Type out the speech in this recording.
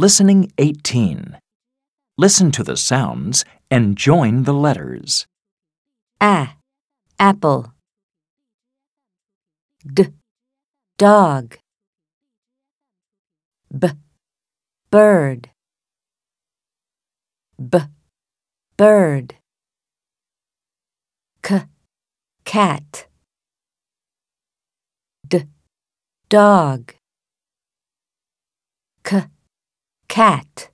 Listening 18. Listen to the sounds and join the letters. A. Apple. D. Dog. B. Bird. B. Bird. C. Cat. D. Dog. Cat.